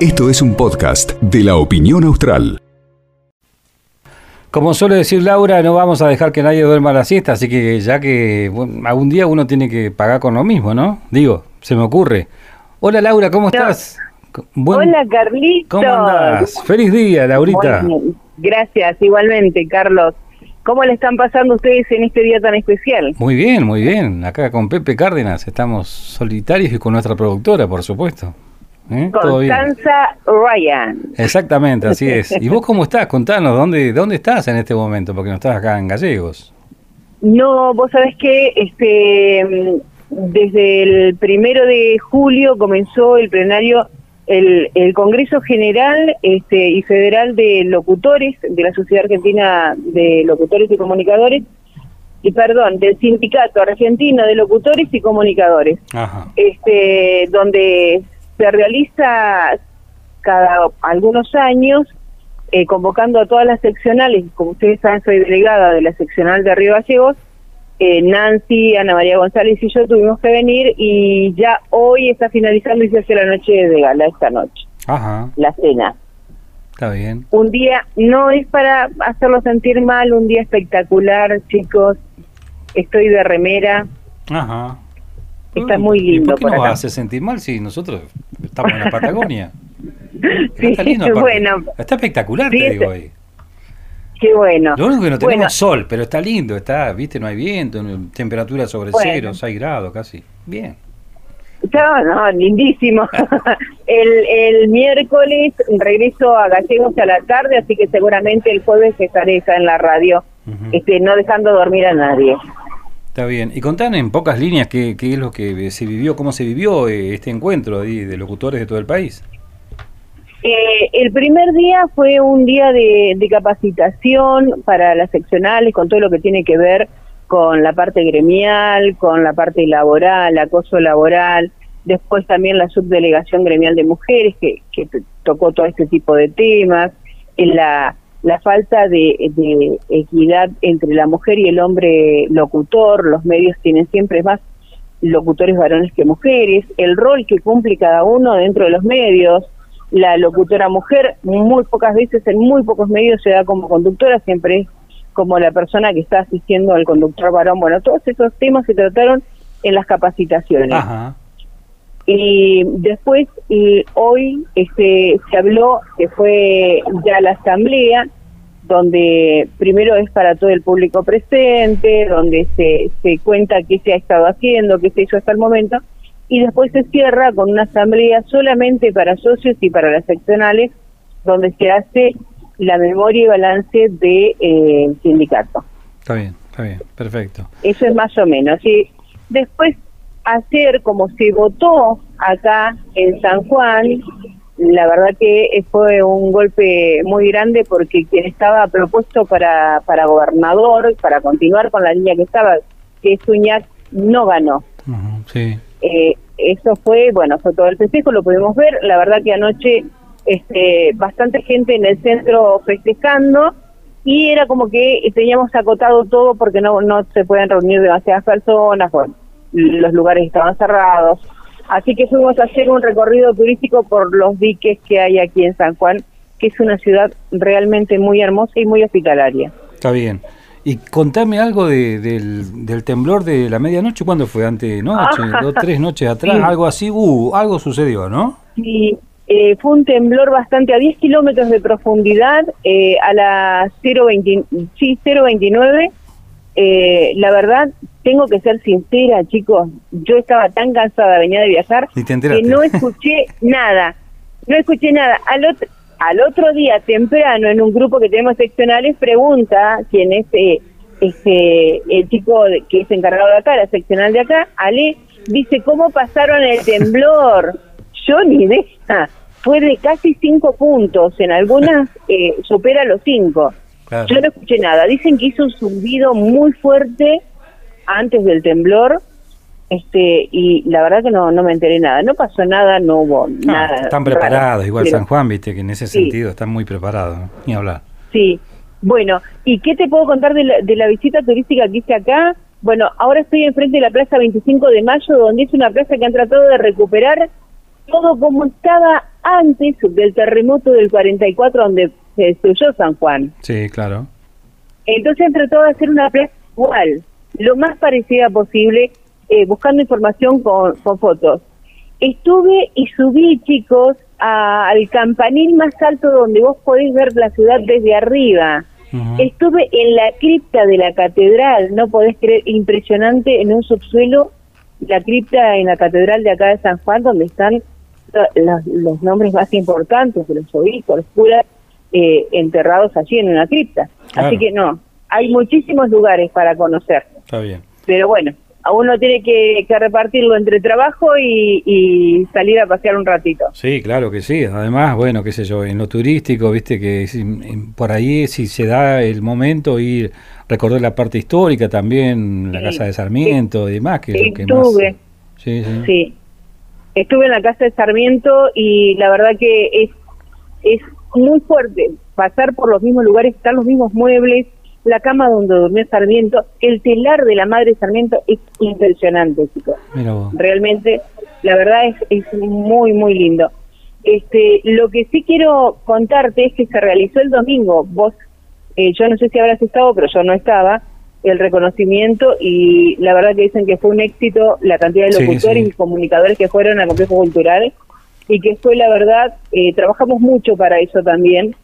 Esto es un podcast de la opinión austral. Como suele decir Laura, no vamos a dejar que nadie duerma la siesta, así que ya que bueno, algún día uno tiene que pagar con lo mismo, ¿no? Digo, se me ocurre. Hola Laura, ¿cómo estás? Buen- Hola Hola, Carlitos. ¿Cómo andás? Feliz día, Laurita. Muy bien. Gracias, igualmente, Carlos. ¿Cómo le están pasando ustedes en este día tan especial? Muy bien, muy bien. Acá con Pepe Cárdenas estamos solitarios y con nuestra productora, por supuesto. ¿Eh? Constanza Ryan. Exactamente, así es. ¿Y vos cómo estás? Contanos, ¿dónde, ¿dónde estás en este momento? Porque no estás acá en Gallegos. No, vos sabés que este, desde el primero de julio comenzó el plenario, el, el Congreso General este, y Federal de Locutores de la Sociedad Argentina de Locutores y Comunicadores, y perdón, del Sindicato Argentino de Locutores y Comunicadores. Ajá. este, donde se realiza cada algunos años, eh, convocando a todas las seccionales, como ustedes saben, soy delegada de la seccional de Río Gallegos, eh, Nancy, Ana María González y yo tuvimos que venir y ya hoy está finalizando y se hace la noche de gala, esta noche, Ajá, la cena. está bien. Un día, no es para hacerlo sentir mal, un día espectacular, chicos, estoy de remera, Ajá. Está muy ¿Y lindo por qué por nos acá. hace sentir mal si nosotros estamos en la Patagonia? Sí, está lindo bueno, Está espectacular, Sí, te digo hoy. Qué bueno. Lo único que no tenemos Bueno, sol, pero está lindo, está, viste, no hay viento, no- temperatura sobre Bueno. cero, 6 grados casi. Bien. No, no, lindísimo. el, el miércoles regreso a Gallegos a la tarde, así que seguramente el jueves estaré ya en la radio, este, no dejando dormir a nadie. Está bien. Y contanos en pocas líneas qué, qué es lo que se vivió, cómo se vivió eh, este encuentro de locutores de todo el país. Eh, el primer día fue un día de, capacitación para las seccionales, con todo lo que tiene que ver con la parte gremial, con la parte laboral, acoso laboral, después también la subdelegación gremial de mujeres que, tocó todo este tipo de temas, la, la falta de, de equidad entre la mujer y el hombre locutor, los medios tienen siempre más locutores varones que mujeres, el rol que cumple cada uno dentro de los medios, la locutora mujer muy pocas veces en muy pocos medios se da como conductora, siempre es como la persona que está asistiendo al conductor varón. Bueno, todos esos temas se trataron en las capacitaciones. Ajá. Y después, y hoy este, se habló que fue ya la asamblea, donde primero es para todo el público presente, donde se, se cuenta qué se ha estado haciendo, qué se hizo hasta el momento, y después se cierra con una asamblea solamente para socios y para las seccionales, donde se hace la memoria y balance del de, eh, sindicato. Está bien, está bien, perfecto. Eso es más o menos. Y después, hacer como se votó acá en San Juan, la verdad que fue un golpe muy grande porque quien estaba propuesto para, para gobernador, para continuar con la línea que estaba, que es Uñac, no ganó. Sí. Eh, eso fue, bueno, fue todo el festejo, lo pudimos ver. La verdad que anoche este, bastante gente en el centro festejando y era como que teníamos acotado todo porque no, no se pueden reunir demasiadas personas, bueno, los lugares estaban cerrados. Así que fuimos a hacer un recorrido turístico por los diques que hay aquí en San Juan, que es una ciudad realmente muy hermosa y muy hospitalaria. Está bien. Y contame algo de- del, del temblor de la medianoche, ¿cuándo fue? ¿Ante noche? ¿Dos, tres noches atrás? Sí. Algo así. Uh, algo sucedió, ¿no? Sí, eh, fue un temblor bastante a 10 kilómetros de profundidad, eh, a las 0.20 sí, 0.29. Eh, la verdad, tengo que ser sincera, chicos, yo estaba tan cansada, venía de viajar, que no escuché nada, no escuché nada. Al otro, al otro día, temprano, en un grupo que tenemos seccionales, pregunta quién es eh, este, el chico que es encargado de acá, la seccional de acá, Ale, dice, ¿cómo pasaron el temblor? Yo ni idea. Fue de casi cinco puntos, en algunas eh, supera los cinco. Claro. Yo no escuché nada. Dicen que hizo un zumbido muy fuerte antes del temblor, este y la verdad que no no me enteré nada. No pasó nada, no hubo Ah, nada. están raro. preparados, igual Pero- San Juan, viste, que en ese Sí. sentido están muy preparados, ¿no? ni hablar. Sí. Bueno, ¿y qué te puedo contar de la, de la visita turística que hice acá? Bueno, ahora estoy enfrente de la Plaza 25 de Mayo, donde es una plaza que han tratado de recuperar todo como estaba antes del terremoto del 44 donde se destruyó San Juan. Sí, claro. Entonces trató de hacer una plaza igual, lo más parecida posible, eh, buscando información con, con fotos. Estuve y subí, chicos, a- al campanil más alto donde vos podés ver la ciudad desde arriba. Estuve en la cripta de la catedral, no podés creer, impresionante, en un subsuelo, la cripta en la catedral de acá de San Juan, donde están lo- los, los nombres más importantes de los obispos, los curas, eh, enterrados allí en una cripta. Claro. Así que no, hay muchísimos lugares para conocer, Está bien. pero bueno, a uno tiene que, que repartirlo entre trabajo y, y salir a pasear un ratito. Sí, claro que sí. Además, bueno, qué sé yo, en lo turístico, viste que por ahí si se da el momento ir recordar la parte histórica también, la Sí, casa de Sarmiento y demás, que es lo que Estuve. más. Sí. Sí. Estuve en la casa de Sarmiento y la verdad que es, es muy fuerte pasar por los mismos lugares, están los mismos muebles, la cama donde durmió Sarmiento, el telar de la madre Sarmiento es impresionante, chicos. Mira vos. Realmente, la verdad es, es muy, muy lindo. Este, lo que sí quiero contarte es que se realizó el domingo. Vos, eh, yo no sé si habrás estado, pero yo no estaba, el reconocimiento y la verdad que dicen que fue un éxito la cantidad de Sí, locutores sí. y comunicadores que fueron al complejo cultural y que fue la verdad, eh, trabajamos mucho para eso también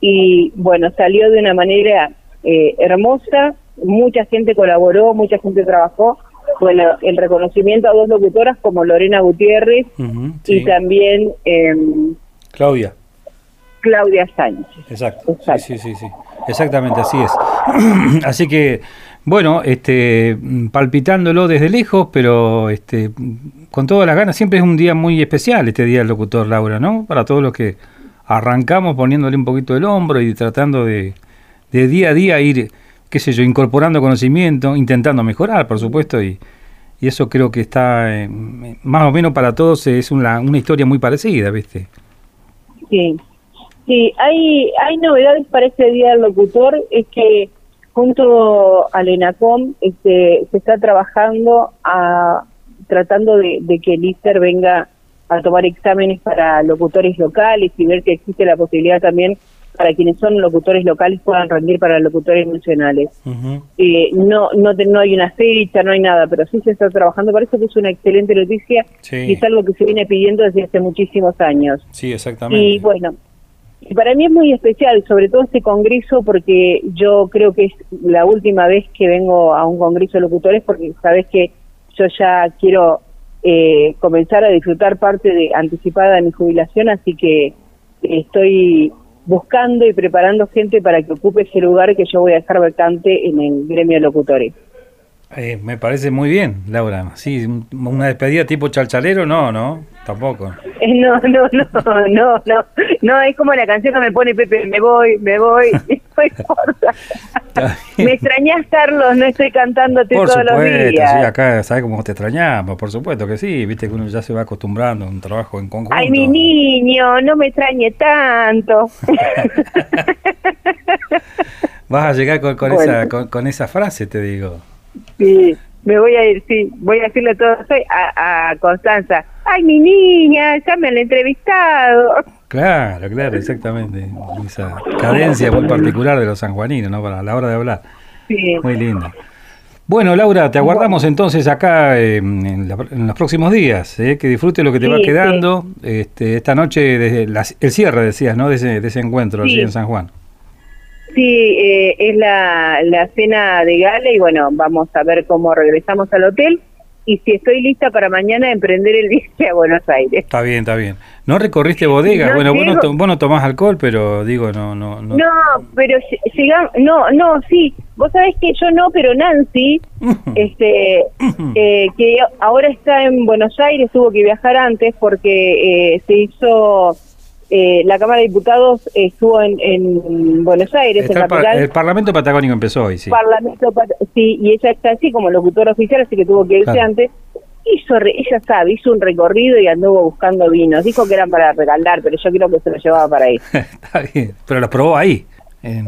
y bueno, salió de una manera eh, hermosa, mucha gente colaboró, mucha gente trabajó. Bueno, el reconocimiento a dos locutoras como Lorena Gutiérrez y sí. también em, Claudia. Claudia Sánchez. Exacto. Exacto. Sí, sí, sí, sí. Exactamente, así es. así que, bueno, este, palpitándolo desde lejos, pero este, con todas las ganas, siempre es un día muy especial este día del locutor, Laura, ¿no? Para todos los que arrancamos poniéndole un poquito el hombro y tratando de, de día a día ir, qué sé yo, incorporando conocimiento, intentando mejorar, por supuesto, y, y eso creo que está, eh, más o menos para todos, es una, una historia muy parecida, ¿viste? Sí, sí, hay, hay novedades para este Día del Locutor, es que junto al ENACOM este, se está trabajando a, tratando de, de que el ISER venga a tomar exámenes para locutores locales y ver que existe la posibilidad también para quienes son locutores locales puedan rendir para locutores nacionales. Eh, no, no, te- no hay una fecha, no hay nada, pero sí se está trabajando. Parece que es una excelente noticia Sí. y es algo que se viene pidiendo desde hace muchísimos años. Sí, exactamente. Y bueno, y para mí es muy especial, sobre todo este congreso, porque yo creo que es la última vez que vengo a un congreso de locutores, porque sabes que yo ya quiero eh, comenzar a disfrutar parte de anticipada de mi jubilación, así que estoy buscando y preparando gente para que ocupe ese lugar que yo voy a dejar vacante en el gremio de locutores. Eh, me parece muy bien, Laura. Sí, un- una despedida tipo chalchalero, no, no, tampoco. Eh, No, no, no, no, no, no, es como la canción que me pone Pepe, me voy, me voy, no importa. Me extrañás, Carlos, no estoy cantándote Por todos los supuesto, días. sí, acá, ¿sabes cómo te extrañamos? Por supuesto que sí, viste que uno ya se va acostumbrando a un trabajo en conjunto. Ay, mi niño, no me extrañe tanto. Vas a llegar con, con Bueno. esa, con, con esa frase, te digo. sí, me voy a ir, sí, voy a decirle todo soy a, a Constanza. Ay, mi niña, ya me han entrevistado. Claro, claro, exactamente. Esa cadencia muy particular de los sanjuaninos, ¿no? Para la hora de hablar. Sí, Muy linda. Bueno, Laura, te aguardamos entonces acá eh, en, la- en los próximos días. eh, que disfrute lo que te Sí, va sí. quedando. Este, esta noche, desde las- el cierre, decías, ¿no? De ese, de ese encuentro allí en San Juan. Sí eh, es la, la cena de gala y bueno, vamos a ver cómo regresamos al hotel y si estoy lista para mañana emprender el viaje a Buenos Aires. Está bien, está bien. ¿No recorriste bodegas? No bueno, vos no, vos no tomás alcohol, pero digo, no, no, no. No, pero ll- llegamos, no, no, sí, vos sabés que yo no, pero Nancy, este, eh, que ahora está en Buenos Aires, tuvo que viajar antes porque eh, se hizo, eh, la Cámara de Diputados estuvo en, en Buenos Aires, Está en Capital, el Parlamento Patagónico empezó hoy, sí. Parlamento, pat- sí, y ella está así como locutora oficial, así que tuvo que irse Claro. antes. Hizo, ella sabe, hizo un recorrido y anduvo buscando vinos. Dijo que eran para regalar, pero yo creo que se los llevaba para ahí. está bien. Pero los probó ahí, en,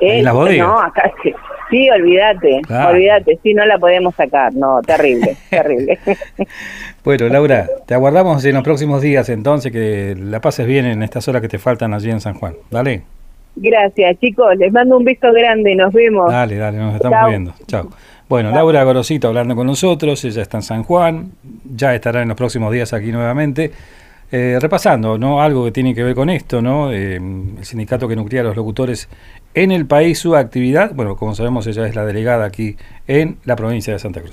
Eh, en las bodegas. No, acá sí. Sí, olvídate, Claro. olvídate, sí, no la podemos sacar, no, terrible, terrible. Bueno, Laura, te aguardamos en los próximos días entonces, que la pases bien en estas horas que te faltan allí en San Juan. Dale. Gracias, chicos. Les mando un beso grande. Nos vemos. Dale, dale, nos estamos viendo. Chao. Bueno, Laura Gorosito hablando con nosotros, ella está en San Juan, ya estará en los próximos días aquí nuevamente. Eh, repasando, ¿no? Algo que tiene que ver con esto, ¿no? Eh, el sindicato que nuclea a los locutores en el país, su actividad. Bueno, como sabemos, ella es la delegada aquí en la provincia de Santa Cruz.